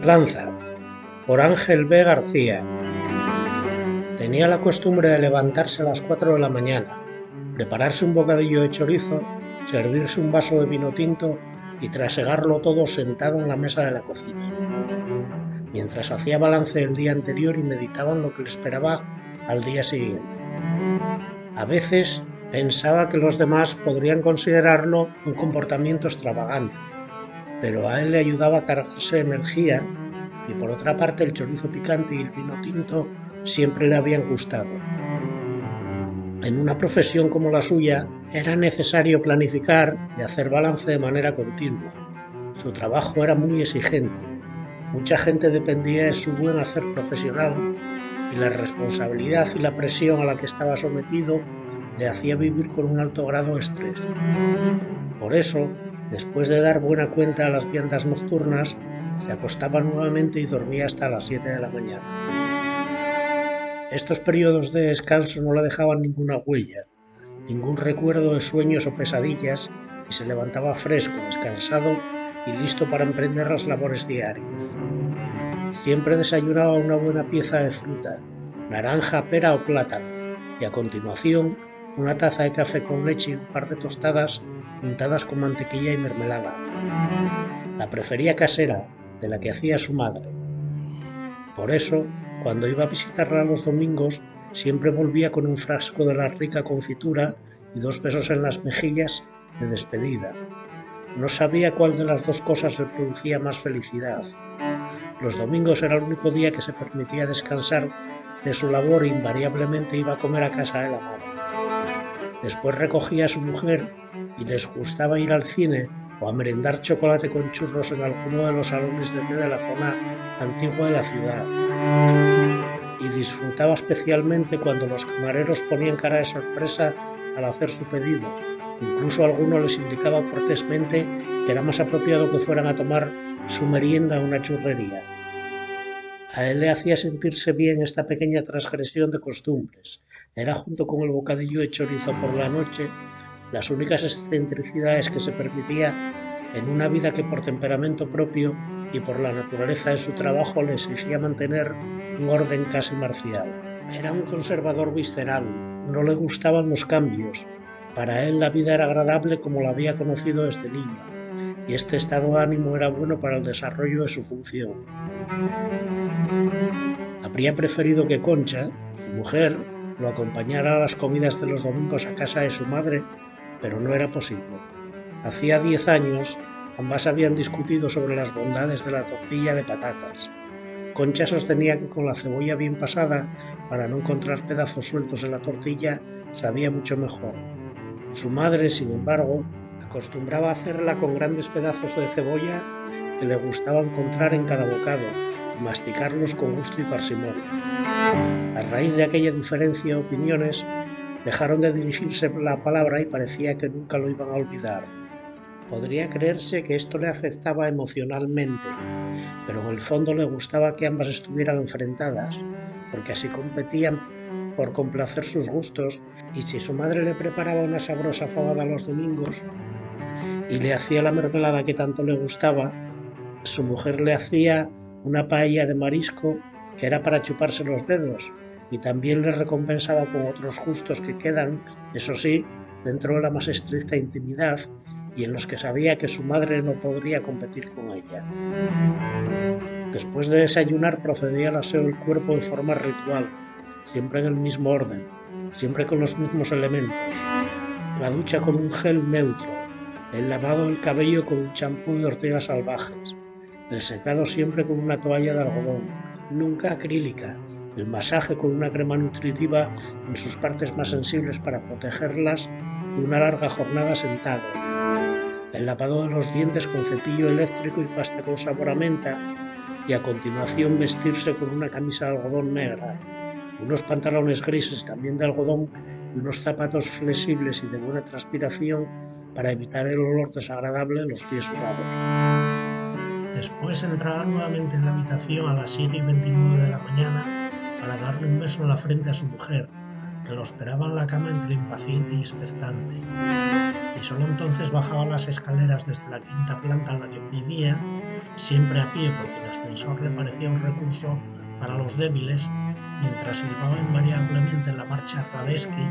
Templanza, por Ángel B. García. Tenía la costumbre de levantarse a las 4 de la mañana, prepararse un bocadillo de chorizo, servirse un vaso de vino tinto y trasegarlo todo sentado en la mesa de la cocina, mientras hacía balance del día anterior y meditaba en lo que le esperaba al día siguiente. A veces pensaba que los demás podrían considerarlo un comportamiento extravagante, pero a él le ayudaba a cargarse energía y por otra parte el chorizo picante y el vino tinto siempre le habían gustado. En una profesión como la suya era necesario planificar y hacer balance de manera continua. Su trabajo era muy exigente. Mucha gente dependía de su buen hacer profesional y la responsabilidad y la presión a la que estaba sometido le hacía vivir con un alto grado de estrés. Por eso, Después de dar buena cuenta a las viandas nocturnas, se acostaba nuevamente y dormía hasta las 7 de la mañana. Estos periodos de descanso no le dejaban ninguna huella, ningún recuerdo de sueños o pesadillas y se levantaba fresco, descansado y listo para emprender las labores diarias. Siempre desayunaba una buena pieza de fruta, naranja, pera o plátano, y a continuación una taza de café con leche y un par de tostadas untadas con mantequilla y mermelada. La prefería casera, de la que hacía su madre. Por eso, cuando iba a visitarla los domingos, siempre volvía con un frasco de la rica confitura y dos besos en las mejillas de despedida. No sabía cuál de las dos cosas le producía más felicidad. Los domingos era el único día que se permitía descansar de su labor e invariablemente iba a comer a casa de la madre. Después recogía a su mujer y les gustaba ir al cine o a merendar chocolate con churros en alguno de los salones de té de la zona antigua de la ciudad. Y disfrutaba especialmente cuando los camareros ponían cara de sorpresa al hacer su pedido. Incluso alguno les indicaba cortésmente que era más apropiado que fueran a tomar su merienda a una churrería. A él le hacía sentirse bien esta pequeña transgresión de costumbres. Era junto con el bocadillo de chorizo por la noche las únicas excentricidades que se permitía en una vida que por temperamento propio y por la naturaleza de su trabajo le exigía mantener un orden casi marcial. Era un conservador visceral, no le gustaban los cambios. Para él la vida era agradable como la había conocido desde niño, y este estado de ánimo era bueno para el desarrollo de su función. Habría preferido que Concha, su mujer, lo acompañara a las comidas de los domingos a casa de su madre pero no era posible. Hacía diez años, ambas habían discutido sobre las bondades de la tortilla de patatas. Concha sostenía que con la cebolla bien pasada, para no encontrar pedazos sueltos en la tortilla, sabía mucho mejor. Su madre, sin embargo, acostumbraba a hacerla con grandes pedazos de cebolla que le gustaba encontrar en cada bocado y masticarlos con gusto y parsimonia. A raíz de aquella diferencia de opiniones, Dejaron de dirigirse la palabra y parecía que nunca lo iban a olvidar. Podría creerse que esto le afectaba emocionalmente, pero en el fondo le gustaba que ambas estuvieran enfrentadas, porque así competían por complacer sus gustos y si su madre le preparaba una sabrosa fabada los domingos y le hacía la mermelada que tanto le gustaba, su mujer le hacía una paella de marisco que era para chuparse los dedos y también le recompensaba con otros gustos que quedan, eso sí, dentro de la más estricta intimidad y en los que sabía que su madre no podría competir con ella. Después de desayunar procedía al aseo del cuerpo de forma ritual, siempre en el mismo orden, siempre con los mismos elementos. La ducha con un gel neutro, el lavado del cabello con un champú de ortigas salvajes, el secado siempre con una toalla de algodón, nunca acrílica, el masaje con una crema nutritiva en sus partes más sensibles para protegerlas y una larga jornada sentado, el lavado de los dientes con cepillo eléctrico y pasta con sabor a menta y a continuación vestirse con una camisa de algodón negra, unos pantalones grises también de algodón y unos zapatos flexibles y de buena transpiración para evitar el olor desagradable en los pies sudados. Después entraba nuevamente en la habitación a las 7 y 29 de la mañana para darle un beso en la frente a su mujer, que lo esperaba en la cama entre impaciente y expectante. y solo entonces bajaba las escaleras desde la quinta planta en la que vivía, siempre a pie porque el ascensor le parecía un recurso para los débiles, mientras silbaba invariablemente en la marcha Radeski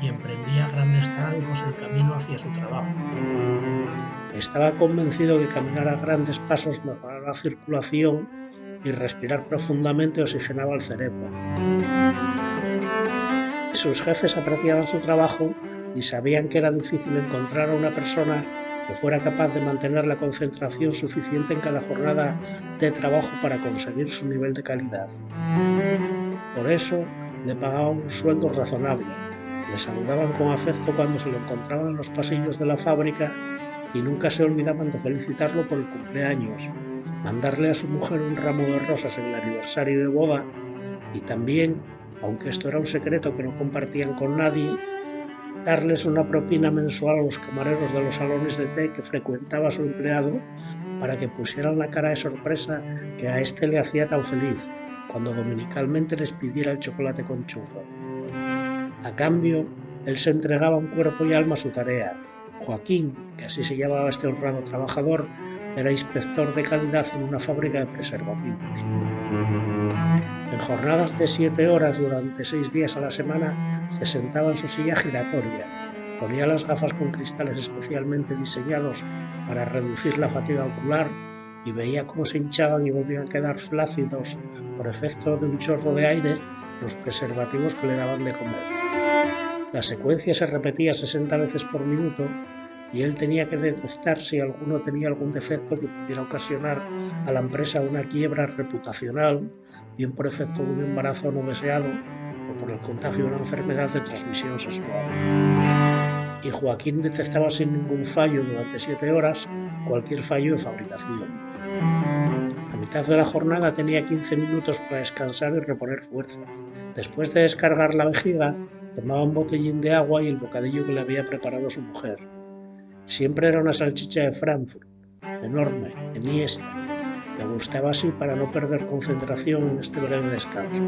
y emprendía grandes trancos el camino hacia su trabajo. Estaba convencido que caminar a grandes pasos mejoraba la circulación y respirar profundamente oxigenaba el cerebro. Sus jefes apreciaban su trabajo y sabían que era difícil encontrar a una persona que fuera capaz de mantener la concentración suficiente en cada jornada de trabajo para conseguir su nivel de calidad. Por eso le pagaban un sueldo razonable, le saludaban con afecto cuando se lo encontraban en los pasillos de la fábrica y nunca se olvidaban de felicitarlo por el cumpleaños, mandarle a su mujer un ramo de rosas en el aniversario de boda y también, aunque esto era un secreto que no compartían con nadie, darles una propina mensual a los camareros de los salones de té que frecuentaba su empleado para que pusieran la cara de sorpresa que a éste le hacía tan feliz cuando dominicalmente les pidiera el chocolate con churro. A cambio, él se entregaba un cuerpo y alma a su tarea. Joaquín, que así se llamaba este honrado trabajador, era inspector de calidad en una fábrica de preservativos. En jornadas de siete horas durante seis días a la semana se sentaba en su silla giratoria, ponía las gafas con cristales especialmente diseñados para reducir la fatiga ocular y veía cómo se hinchaban y volvían a quedar flácidos por efecto de un chorro de aire los preservativos que le daban de comer. La secuencia se repetía 60 veces por minuto y él tenía que detectar si alguno tenía algún defecto que pudiera ocasionar a la empresa una quiebra reputacional, bien por efecto de un embarazo no deseado o por el contagio de una enfermedad de transmisión sexual. Y Joaquín detectaba sin ningún fallo durante siete horas cualquier fallo de fabricación. A mitad de la jornada tenía 15 minutos para descansar y reponer fuerzas. Después de descargar la vejiga, tomaba un botellín de agua y el bocadillo que le había preparado su mujer. Siempre era una salchicha de Frankfurt, enorme, enhiesta. Me gustaba así para no perder concentración en este breve descanso.